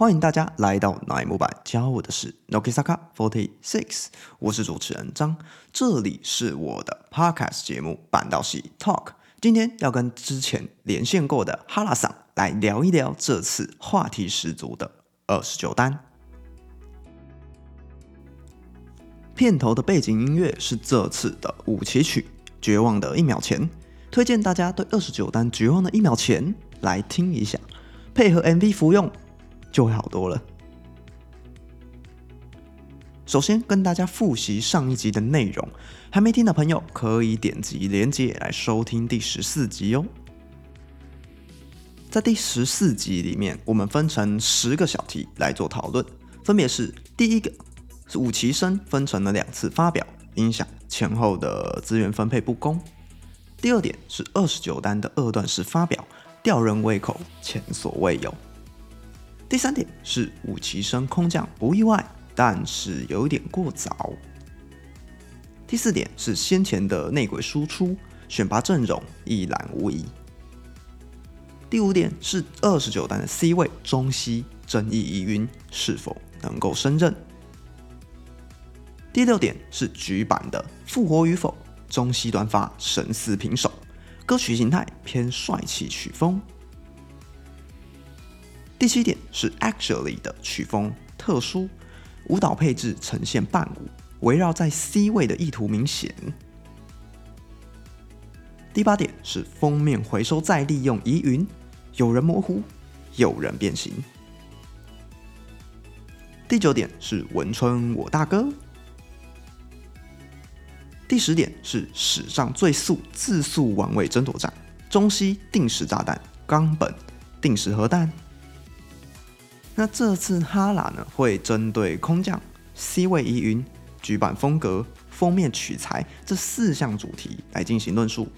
欢迎大家来到乃木坂，教我的是 Nokisaka Forty Six，我是主持人张，这里是我的 Podcast 节目板道系 Talk，今天要跟之前连线过的哈拉桑来聊一聊这次话题十足的二十九单。片头的背景音乐是这次的五期曲《绝望的一秒前》，推荐大家对二十九单《绝望的一秒前》来听一下，配合 MV 服用。就会好多了。首先跟大家复习上一集的内容，还没听的朋友可以点击连接来收听第十四集哦。在第十四集里面，我们分成十个小题来做讨论，分别是：第一个是武崎生分成了两次发表，影响前后的资源分配不公；第二点是二十九单的二段式发表，吊人胃口，前所未有。第三点是武崎生空降不意外，但是有点过早。第四点是先前的内鬼输出选拔阵容一览无遗。第五点是二十九单的 C 位中西争议疑云是否能够胜任。第六点是局版的复活与否，中西端发神似平手，歌曲形态偏帅气曲风。第七点是 actually 的曲风特殊，舞蹈配置呈现伴舞，围绕在 C 位的意图明显。第八点是封面回收再利用疑云，有人模糊，有人变形。第九点是文春我大哥。第十点是史上最速自速王位争夺战，中西定时炸弹，冈本定时核弹。那这次哈拉呢，会针对空降、C 位疑云、举版风格、封面取材这四项主题来进行论述。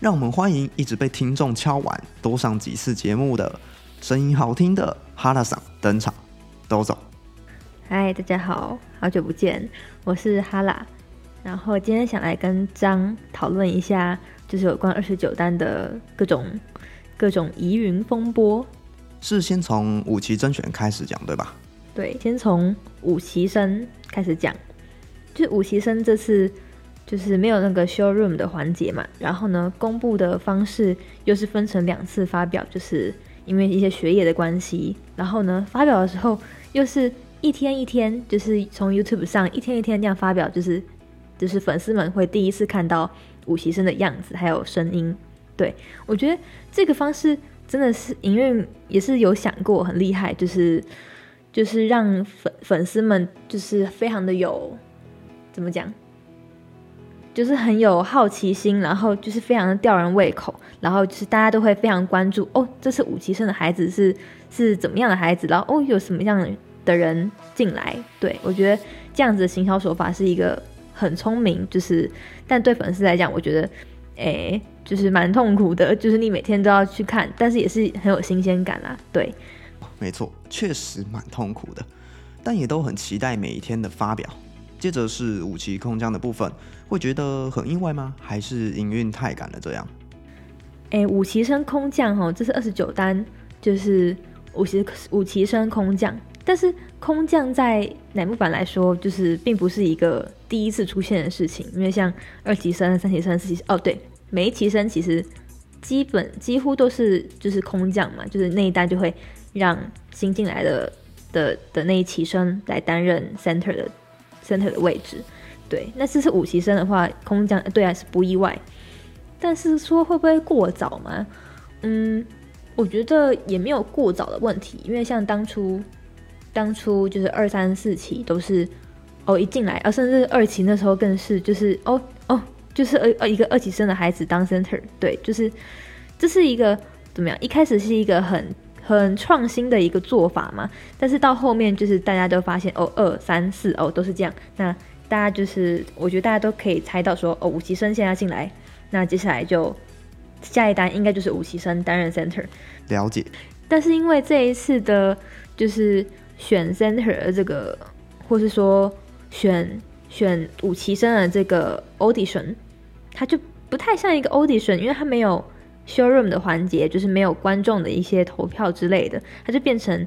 让我们欢迎一直被听众敲碗多上几次节目的声音好听的哈拉桑登场，都走。嗨，大家好，好久不见，我是哈拉。然后今天想来跟张讨论一下，就是有关二十九单的各种各种疑云风波。是先从五期甄选开始讲，对吧？对，先从五期生开始讲。就五期生这次就是没有那个 showroom 的环节嘛，然后呢，公布的方式又是分成两次发表，就是因为一些学业的关系。然后呢，发表的时候又是一天一天，就是从 YouTube 上一天一天这样发表，就是就是粉丝们会第一次看到五期生的样子还有声音。对我觉得这个方式。真的是营运也是有想过很厉害，就是就是让粉粉丝们就是非常的有怎么讲，就是很有好奇心，然后就是非常的吊人胃口，然后就是大家都会非常关注哦，这是武崎生的孩子是是怎么样的孩子，然后哦有什么样的人进来，对我觉得这样子的行销手法是一个很聪明，就是但对粉丝来讲，我觉得诶。就是蛮痛苦的，就是你每天都要去看，但是也是很有新鲜感啦。对，没错，确实蛮痛苦的，但也都很期待每一天的发表。接着是武器空降的部分，会觉得很意外吗？还是营运太赶了这样？哎，武器升空降哈，这是二十九单，就是武器武器升空降，但是空降在乃木坂来说，就是并不是一个第一次出现的事情，因为像二级生、三级生、四级哦，对。每一期生其实基本几乎都是就是空降嘛，就是那一代就会让新进来的的的那一期生来担任 center 的 center 的位置。对，那这是五期生的话，空降对啊是不意外。但是说会不会过早嘛？嗯，我觉得也没有过早的问题，因为像当初当初就是二三四期都是哦一进来，啊甚至二期那时候更是就是哦哦。就是二呃一个二级生的孩子当 center，对，就是这是一个怎么样？一开始是一个很很创新的一个做法嘛，但是到后面就是大家都发现哦，二三四哦都是这样，那大家就是我觉得大家都可以猜到说哦，五级生现在进来，那接下来就下一单应该就是五期生担任 center，了解。但是因为这一次的就是选 center 的这个，或是说选选五级生的这个 audition。它就不太像一个 audition，因为它没有 showroom 的环节，就是没有观众的一些投票之类的，它就变成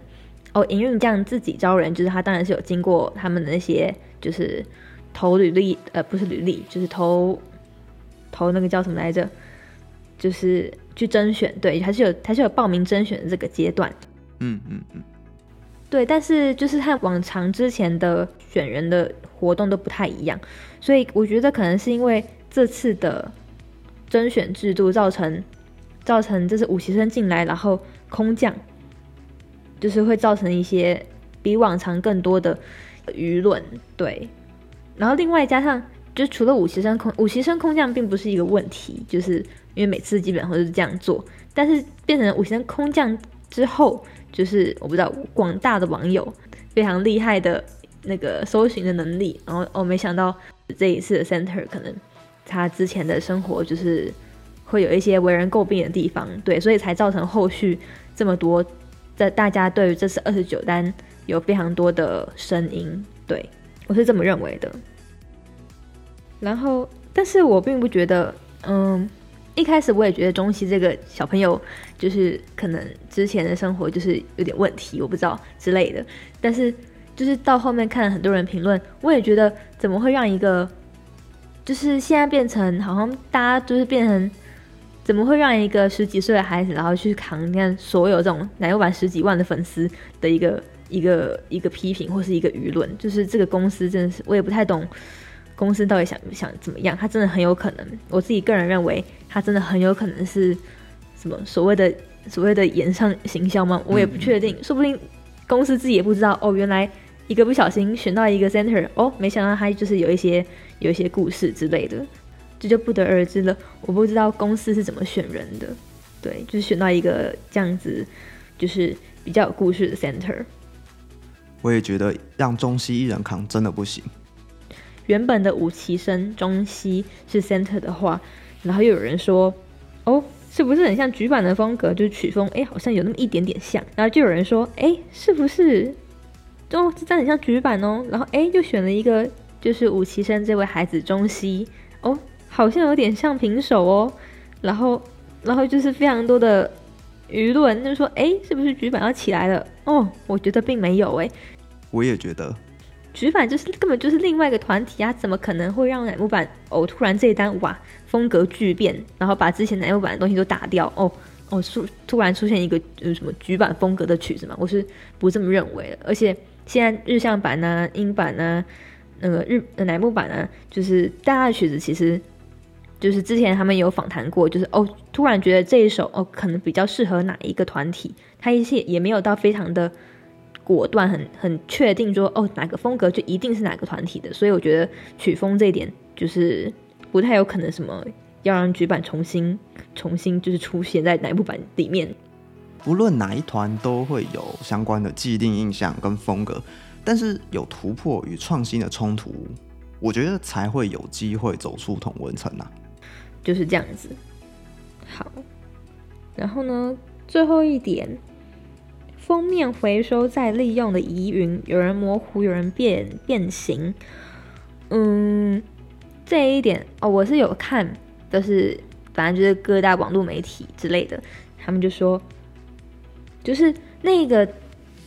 哦，营运这样自己招人，就是他当然是有经过他们的那些就是投履历，呃，不是履历，就是投投那个叫什么来着？就是去甄选，对，还是有还是有报名甄选的这个阶段。嗯嗯嗯，对，但是就是和往常之前的选人的活动都不太一样，所以我觉得可能是因为这次的甄选制度造成造成这是武习生进来，然后空降，就是会造成一些比往常更多的舆论。对，然后另外加上，就除了武习生空武习生空降并不是一个问题，就是因为每次基本上都是这样做，但是变成武习生空降之后。就是我不知道广大的网友非常厉害的那个搜寻的能力，然后我没想到这一次的 center 可能他之前的生活就是会有一些为人诟病的地方，对，所以才造成后续这么多在大家对于这次二十九单有非常多的声音，对我是这么认为的。然后，但是我并不觉得，嗯。一开始我也觉得中西这个小朋友就是可能之前的生活就是有点问题，我不知道之类的。但是就是到后面看了很多人评论，我也觉得怎么会让一个就是现在变成好像大家就是变成怎么会让一个十几岁的孩子然后去扛你看所有这种奶油版十几万的粉丝的一个一个一个批评或是一个舆论，就是这个公司真的是我也不太懂。公司到底想想怎么样？他真的很有可能，我自己个人认为，他真的很有可能是什么所谓的所谓的演上行销吗？我也不确定，说不定公司自己也不知道。哦，原来一个不小心选到一个 center，哦，没想到他就是有一些有一些故事之类的，这就不得而知了。我不知道公司是怎么选人的，对，就是选到一个这样子，就是比较有故事的 center。我也觉得让中西一人扛真的不行。原本的武旗生中西是 center 的话，然后又有人说，哦，是不是很像局版的风格？就是曲风，哎，好像有那么一点点像。然后就有人说，哎，是不是？哦，这真很像局版哦。然后，哎，又选了一个，就是武旗生这位孩子中西，哦，好像有点像平手哦。然后，然后就是非常多的舆论，就说，哎，是不是局版要起来了？哦，我觉得并没有，哎，我也觉得。局版就是根本就是另外一个团体啊，怎么可能会让乃木坂哦突然这一单哇风格巨变，然后把之前乃木坂的东西都打掉哦哦突突然出现一个呃什么局版风格的曲子嘛？我是不这么认为的。而且现在日向版呢、英版呢、那个日乃木坂呢，就是大家的曲子其实就是之前他们有访谈过，就是哦突然觉得这一首哦可能比较适合哪一个团体，他一些也没有到非常的。果断很很确定说哦哪个风格就一定是哪个团体的，所以我觉得曲风这一点就是不太有可能什么要让局版重新重新就是出现在哪部版里面。不论哪一团都会有相关的既定印象跟风格，但是有突破与创新的冲突，我觉得才会有机会走出同文层呐。就是这样子。好，然后呢，最后一点。封面回收再利用的疑云，有人模糊，有人变变形。嗯，这一点哦，我是有看，就是反正就是各大网络媒体之类的，他们就说，就是那个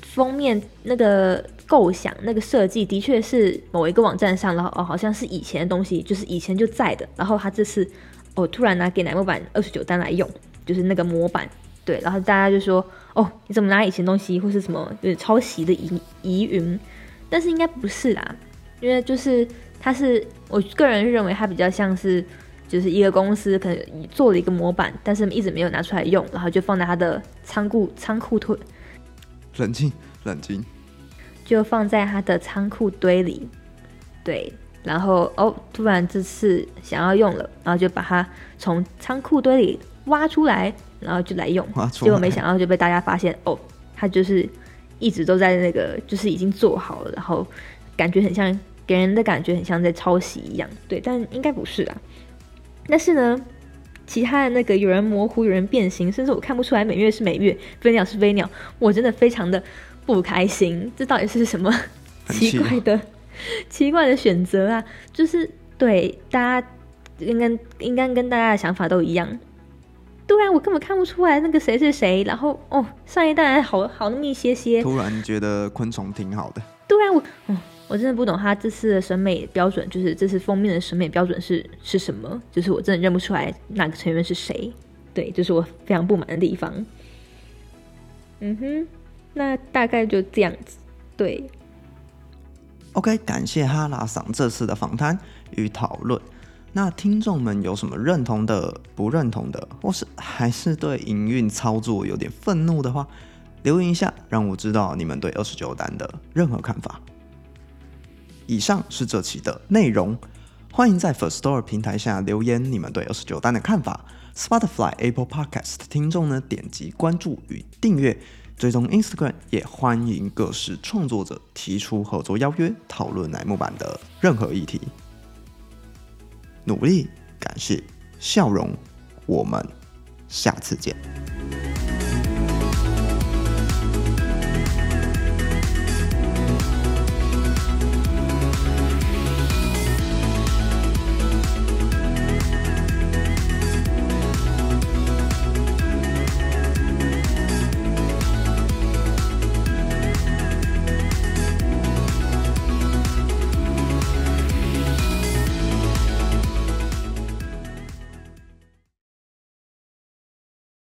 封面那个构想、那个设计，的确是某一个网站上，然后哦，好像是以前的东西，就是以前就在的，然后他这次哦，突然拿给奶木板二十九单来用，就是那个模板。对，然后大家就说：“哦，你怎么拿以前东西，或是什么就是抄袭的疑疑云？”但是应该不是啦，因为就是它是我个人认为它比较像是就是一个公司可能做了一个模板，但是一直没有拿出来用，然后就放在它的仓库仓库堆。冷静，冷静。就放在它的仓库堆里。对，然后哦，突然这次想要用了，然后就把它从仓库堆里挖出来。然后就来用，结果没想到就被大家发现哦，他就是一直都在那个，就是已经做好了，然后感觉很像给人的感觉很像在抄袭一样，对，但应该不是啊。但是呢，其他的那个有人模糊，有人变形，甚至我看不出来美月是美月，飞鸟是飞鸟，我真的非常的不开心。这到底是什么 奇怪的奇怪的选择啊？就是对大家应该应该跟大家的想法都一样。对啊，我根本看不出来那个谁是谁。然后哦，上一代还好好那么一些些。突然觉得昆虫挺好的。对啊，我哦，我真的不懂他这次的审美标准，就是这次封面的审美标准是是什么？就是我真的认不出来哪个成员是谁。对，这是我非常不满的地方。嗯哼，那大概就这样子。对，OK，感谢哈拉桑这次的访谈与讨论。那听众们有什么认同的、不认同的，或是还是对营运操作有点愤怒的话，留言一下，让我知道你们对二十九单的任何看法。以上是这期的内容，欢迎在 First Store 平台下留言你们对二十九单的看法。Spotify、Apple Podcast 听众呢，点击关注与订阅，追踪 Instagram，也欢迎各式创作者提出合作邀约，讨论乃木坂的任何议题。努力，感谢，笑容，我们下次见。